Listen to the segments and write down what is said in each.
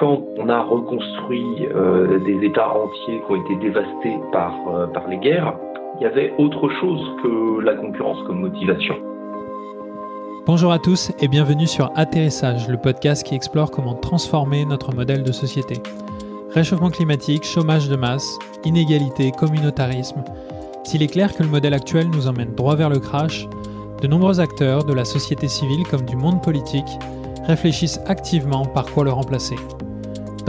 quand on a reconstruit euh, des États entiers qui ont été dévastés euh, par les guerres, il y avait autre chose que la concurrence comme motivation. Bonjour à tous et bienvenue sur Atterrissage, le podcast qui explore comment transformer notre modèle de société. Réchauffement climatique, chômage de masse, inégalité, communautarisme. S'il est clair que le modèle actuel nous emmène droit vers le crash, de nombreux acteurs de la société civile comme du monde politique réfléchissent activement par quoi le remplacer.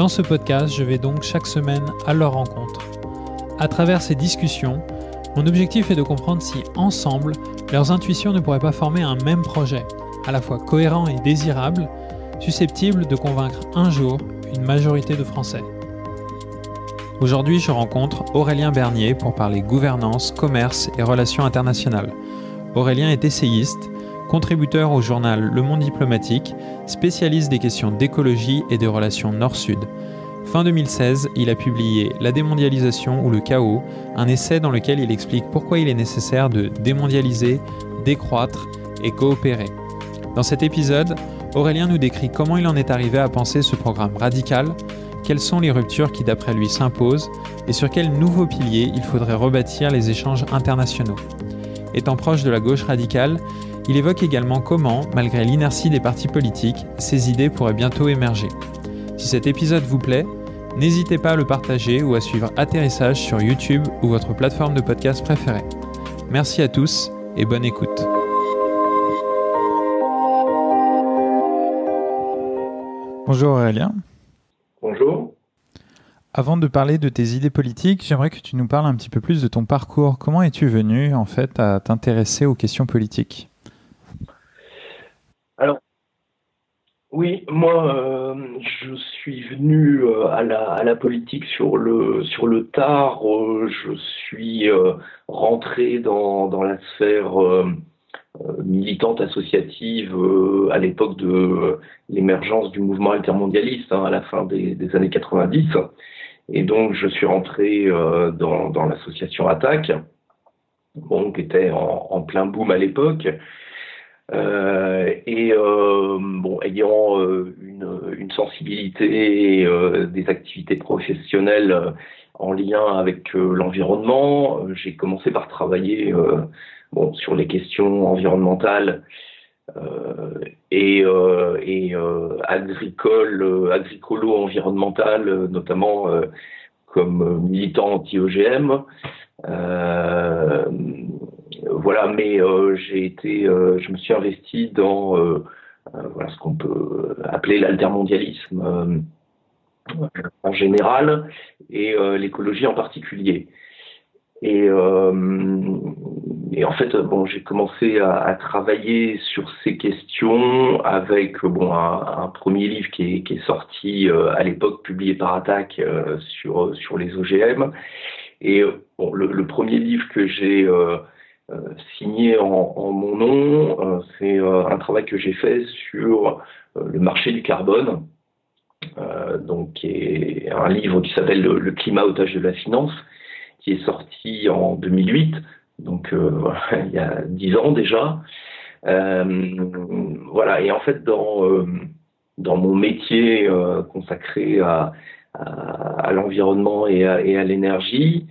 Dans ce podcast, je vais donc chaque semaine à leur rencontre. À travers ces discussions, mon objectif est de comprendre si, ensemble, leurs intuitions ne pourraient pas former un même projet, à la fois cohérent et désirable, susceptible de convaincre un jour une majorité de Français. Aujourd'hui, je rencontre Aurélien Bernier pour parler gouvernance, commerce et relations internationales. Aurélien est essayiste, contributeur au journal Le Monde diplomatique, spécialiste des questions d'écologie et des relations nord-sud. Fin 2016, il a publié La démondialisation ou le chaos, un essai dans lequel il explique pourquoi il est nécessaire de démondialiser, décroître et coopérer. Dans cet épisode, Aurélien nous décrit comment il en est arrivé à penser ce programme radical, quelles sont les ruptures qui d'après lui s'imposent et sur quels nouveaux piliers il faudrait rebâtir les échanges internationaux. Étant proche de la gauche radicale, il évoque également comment, malgré l'inertie des partis politiques, ces idées pourraient bientôt émerger. Si cet épisode vous plaît, n'hésitez pas à le partager ou à suivre Atterrissage sur YouTube ou votre plateforme de podcast préférée. Merci à tous et bonne écoute. Bonjour Aurélien. Bonjour. Avant de parler de tes idées politiques, j'aimerais que tu nous parles un petit peu plus de ton parcours. Comment es-tu venu en fait à t'intéresser aux questions politiques? Alors, oui, moi, euh, je suis venu euh, à, la, politique sur le, sur le tard. Euh, je suis rentré dans, la sphère militante associative à l'époque de l'émergence du mouvement altermondialiste, hein, à la fin des, années 90. Et donc, je suis rentré dans, l'association Attaque, bon, qui était en plein boom à l'époque. Euh, et euh, bon, ayant euh, une, une, sensibilité des activités professionnelles en lien avec l'environnement, j'ai commencé par travailler bon, sur les questions environnementales et, et agricoles, agricolo-environnementales, notamment comme militant anti-OGM. Euh, voilà, mais euh, j'ai été, euh, je me suis investi dans voilà ce qu'on peut appeler l'altermondialisme en général et l'écologie en particulier. Et, en fait, j'ai commencé à, travailler sur ces questions avec un, premier livre qui est, sorti à l'époque, publié par Attaque sur les OGM. Et le, premier livre que j'ai euh, signé en, mon nom. Euh, c'est euh, un travail que j'ai fait sur le marché du carbone, donc un livre qui s'appelle le, climat otage de la finance, qui est sorti en 2008, donc il y a dix ans déjà. voilà, et en fait, dans, dans mon métier consacré à, à, l'environnement et à, à l'énergie,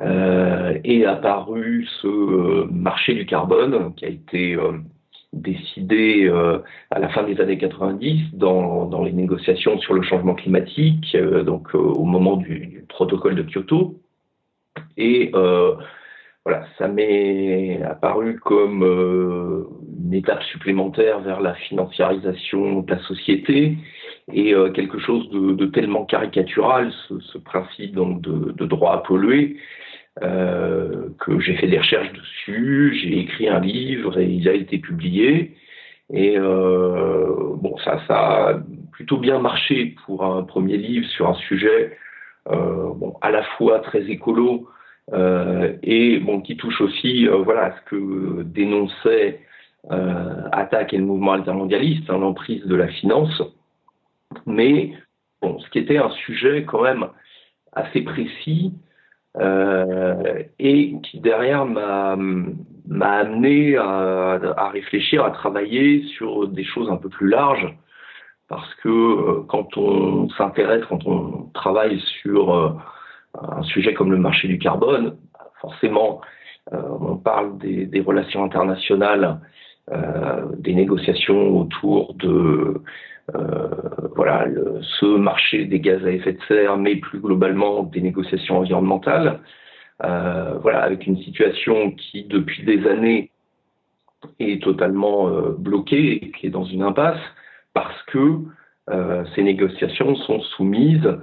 euh, est apparu ce euh, marché du carbone qui a été euh, décidé à la fin des années 90 dans, dans les négociations sur le changement climatique, donc au moment du, protocole de Kyoto. Et voilà, ça m'est apparu comme une étape supplémentaire vers la financiarisation de la société et quelque chose de, de, tellement caricatural, ce, ce principe donc de, de droit à polluer, euh, que j'ai fait des recherches dessus, j'ai écrit un livre et il a été publié. Et euh, bon, ça, a plutôt bien marché pour un premier livre sur un sujet euh, bon, à la fois très écolo et bon, qui touche aussi voilà, à ce que dénonçait Attaque et le mouvement altermondialiste, hein, l'emprise de la finance. Mais bon, ce qui était un sujet quand même assez précis euh, et qui derrière m'a amené à, à, réfléchir, à travailler sur des choses un peu plus larges, parce que quand on s'intéresse, quand on travaille sur un sujet comme le marché du carbone, forcément, on parle des, des relations internationales, des négociations autour de euh, voilà, ce marché des gaz à effet de serre, mais plus globalement des négociations environnementales. Euh, voilà, avec une situation qui depuis des années est totalement euh, bloquée et qui est dans une impasse parce que euh, ces négociations sont soumises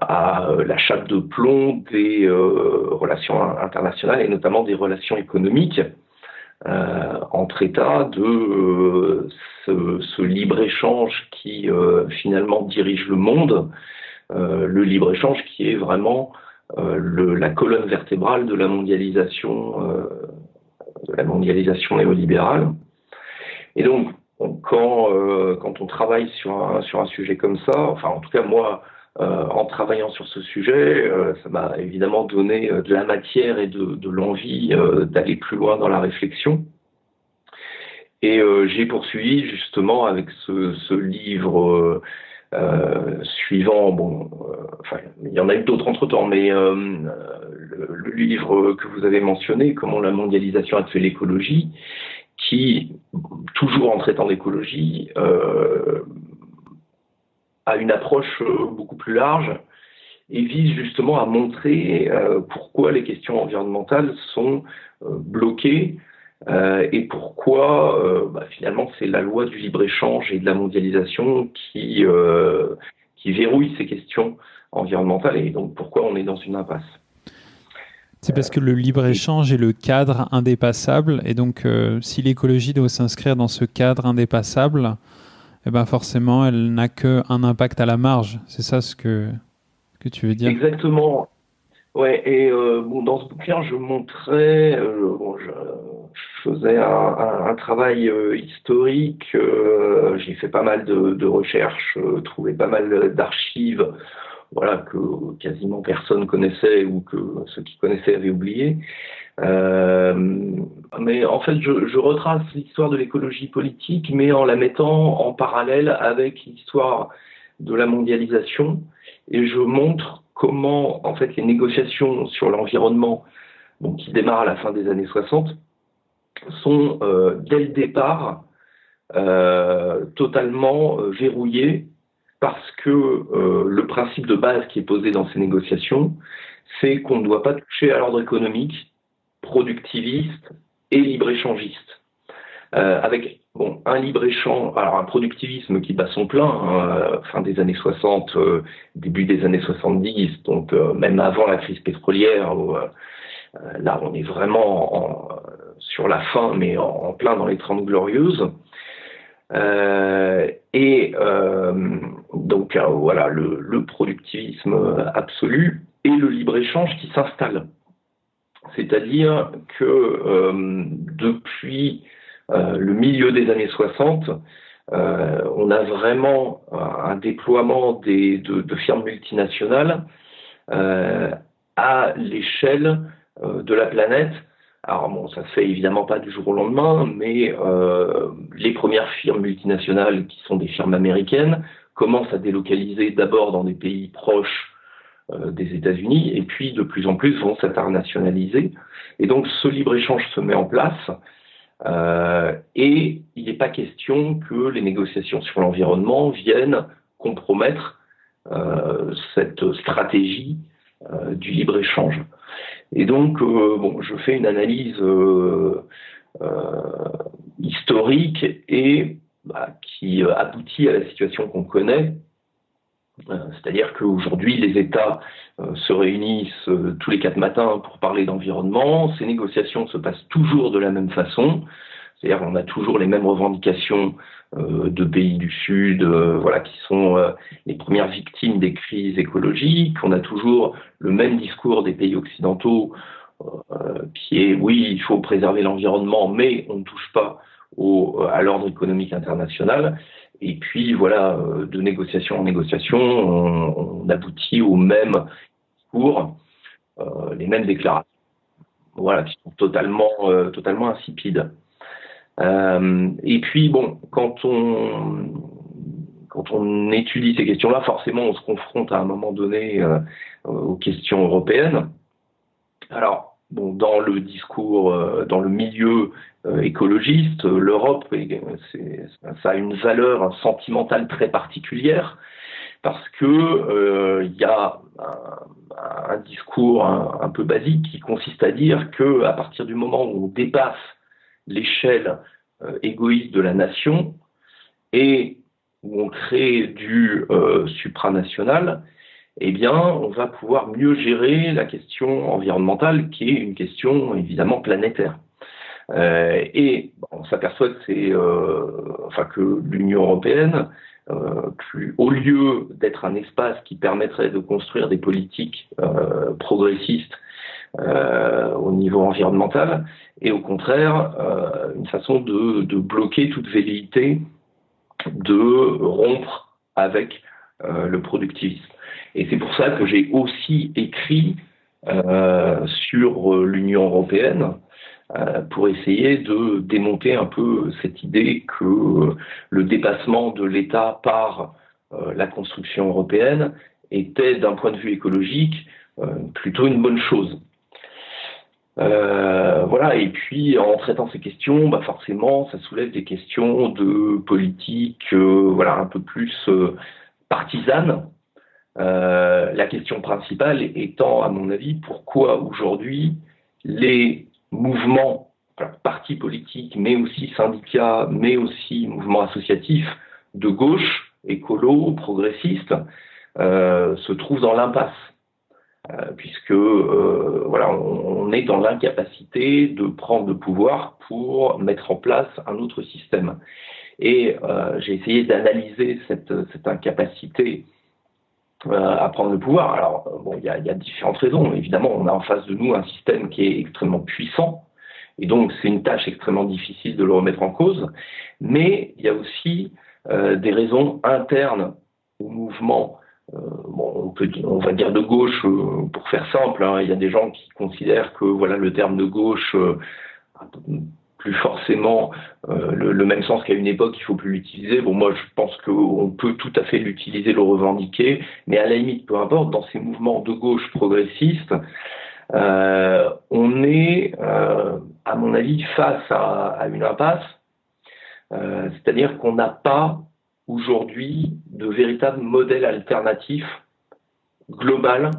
à la chape de plomb des relations internationales et notamment des relations économiques euh, entre États de euh, ce, ce libre-échange qui euh, finalement dirige le monde, le libre-échange qui est vraiment le, la colonne vertébrale de la mondialisation, de la mondialisation néolibérale. Et donc, quand, quand on travaille sur un, sur un sujet comme ça, enfin en tout cas moi, euh, en travaillant sur ce sujet, euh, ça m'a évidemment donné euh, de la matière et de, l'envie d'aller plus loin dans la réflexion. Et j'ai poursuivi justement avec ce, livre suivant. Bon, enfin, il y en a eu d'autres entre temps, mais le, le, livre que vous avez mentionné, comment la mondialisation a tué l'écologie, qui, toujours en traitant d'écologie, a une approche euh, beaucoup plus large et vise justement à montrer euh, pourquoi les questions environnementales sont euh, bloquées et pourquoi bah, finalement c'est la loi du libre-échange et de la mondialisation qui, qui verrouille ces questions environnementales et donc pourquoi on est dans une impasse. C'est parce que le libre-échange est le cadre indépassable et donc si l'écologie doit s'inscrire dans ce cadre indépassable, eh ben forcément, elle n'a qu'un impact à la marge. C'est ça ce que, que tu veux dire? Exactement. Ouais, et euh, bon, dans ce bouquin, je montrais, euh, bon, je, faisais un, travail euh, historique, j'ai fait pas mal de, recherches, trouvé pas mal d'archives, voilà, que quasiment personne connaissait ou que ceux qui connaissaient avaient oublié. Euh, mais en fait, je, je retrace l'histoire de l'écologie politique, mais en la mettant en parallèle avec l'histoire de la mondialisation, et je montre comment, en fait, les négociations sur l'environnement, bon, qui démarrent à la fin des années 60, sont euh, dès le départ euh, totalement euh, verrouillées parce que euh, le principe de base qui est posé dans ces négociations, c'est qu'on ne doit pas toucher à l'ordre économique, productiviste et libre-échangiste. Euh, avec bon, un libre-échange, alors un productivisme qui bat son plein, hein, fin des années 60, euh, début des années 70, donc euh, même avant la crise pétrolière, euh, là on est vraiment en, sur la fin, mais en, en, plein dans les 30 glorieuses. et donc voilà, le, le productivisme absolu et le libre-échange qui s'installe. C'est-à-dire que euh, depuis euh, le milieu des années 60, euh, on a vraiment un déploiement de, firmes multinationales à l'échelle de la planète. Alors bon, ça se fait évidemment pas du jour au lendemain, mais les premières firmes multinationales qui sont des firmes américaines commencent à délocaliser d'abord dans des pays proches des États-Unis, et puis de plus en plus vont s'internationaliser. Et donc ce libre-échange se met en place, euh, et il n'est pas question que les négociations sur l'environnement viennent compromettre euh, cette stratégie euh, du libre-échange. Et donc, euh, bon, je fais une analyse euh, historique et bah, qui aboutit à la situation qu'on connaît euh, c'est-à-dire qu'aujourd'hui, les États euh, se réunissent euh, tous les quatre matins pour parler d'environnement. Ces négociations se passent toujours de la même façon. C'est-à-dire qu'on a toujours les mêmes revendications de pays du Sud, voilà, qui sont les premières victimes des crises écologiques. On a toujours le même discours des pays occidentaux, qui est oui, il faut préserver l'environnement, mais on ne touche pas à l'ordre économique international. Et puis voilà, euh, de négociation en négociation, on, aboutit au même cours, euh, les mêmes déclarations, voilà, qui sont totalement, euh, totalement insipides. et puis, bon, quand on, quand on étudie ces questions-là, forcément, on se confronte à un moment donné aux questions européennes. Alors, bon, dans le discours, dans le milieu écologiste, l'Europe, ça a une valeur sentimentale très particulière parce que euh, il y a un, discours un, peu basique qui consiste à dire que à partir du moment où on dépasse l'échelle euh, égoïste de la nation et où on crée du euh, supranational, eh bien, on va pouvoir mieux gérer la question environnementale, qui est une question évidemment planétaire. et on s'aperçoit que c'est, enfin, que l'Union européenne euh, au lieu d'être un espace qui permettrait de construire des politiques euh, progressistes euh, au niveau environnemental, et au contraire une façon de, de, bloquer toute velléité de rompre avec le productivisme. Et c'est pour ça que j'ai aussi écrit sur l'Union européenne euh, pour essayer de démonter un peu cette idée que le dépassement de l'État par euh, la construction européenne était, d'un point de vue écologique, euh, plutôt une bonne chose. voilà, et puis en traitant ces questions, bah forcément, ça soulève des questions de politique, voilà, un peu plus partisane. La question principale étant, à mon avis, pourquoi aujourd'hui les mouvements, partis politiques, mais aussi syndicats, mais aussi mouvements associatifs de gauche, écolo, progressistes, euh, se trouvent dans l'impasse. Euh, puisque euh, voilà, on, est dans l'incapacité de prendre le pouvoir pour mettre en place un autre système. Et j'ai essayé d'analyser cette, cette incapacité euh, à prendre le pouvoir. Alors, euh, bon, il y a, différentes raisons. Évidemment, on a en face de nous un système qui est extrêmement puissant, et donc c'est une tâche extrêmement difficile de le remettre en cause. Mais il y a aussi euh, des raisons internes au mouvement. Euh, bon, on, peut, on va dire de gauche euh, pour faire simple. Hein. Il y a des gens qui considèrent que voilà le terme de gauche plus forcément euh, le, même sens qu'à une époque, il faut plus l'utiliser. Bon, moi, je pense qu'on peut tout à fait l'utiliser, le revendiquer, mais à la limite, peu importe, dans ces mouvements de gauche progressistes, euh, on est, euh, à mon avis, face à, une impasse, c'est-à-dire qu'on n'a pas aujourd'hui de véritable modèle alternatif global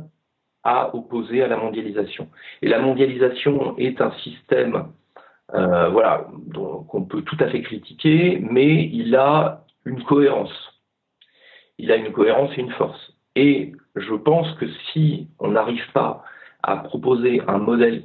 à opposer à la mondialisation. Et la mondialisation est un système euh, voilà, donc on peut tout à fait critiquer, mais il a une cohérence. Il a une cohérence et une force. Et je pense que si on n'arrive pas à proposer un modèle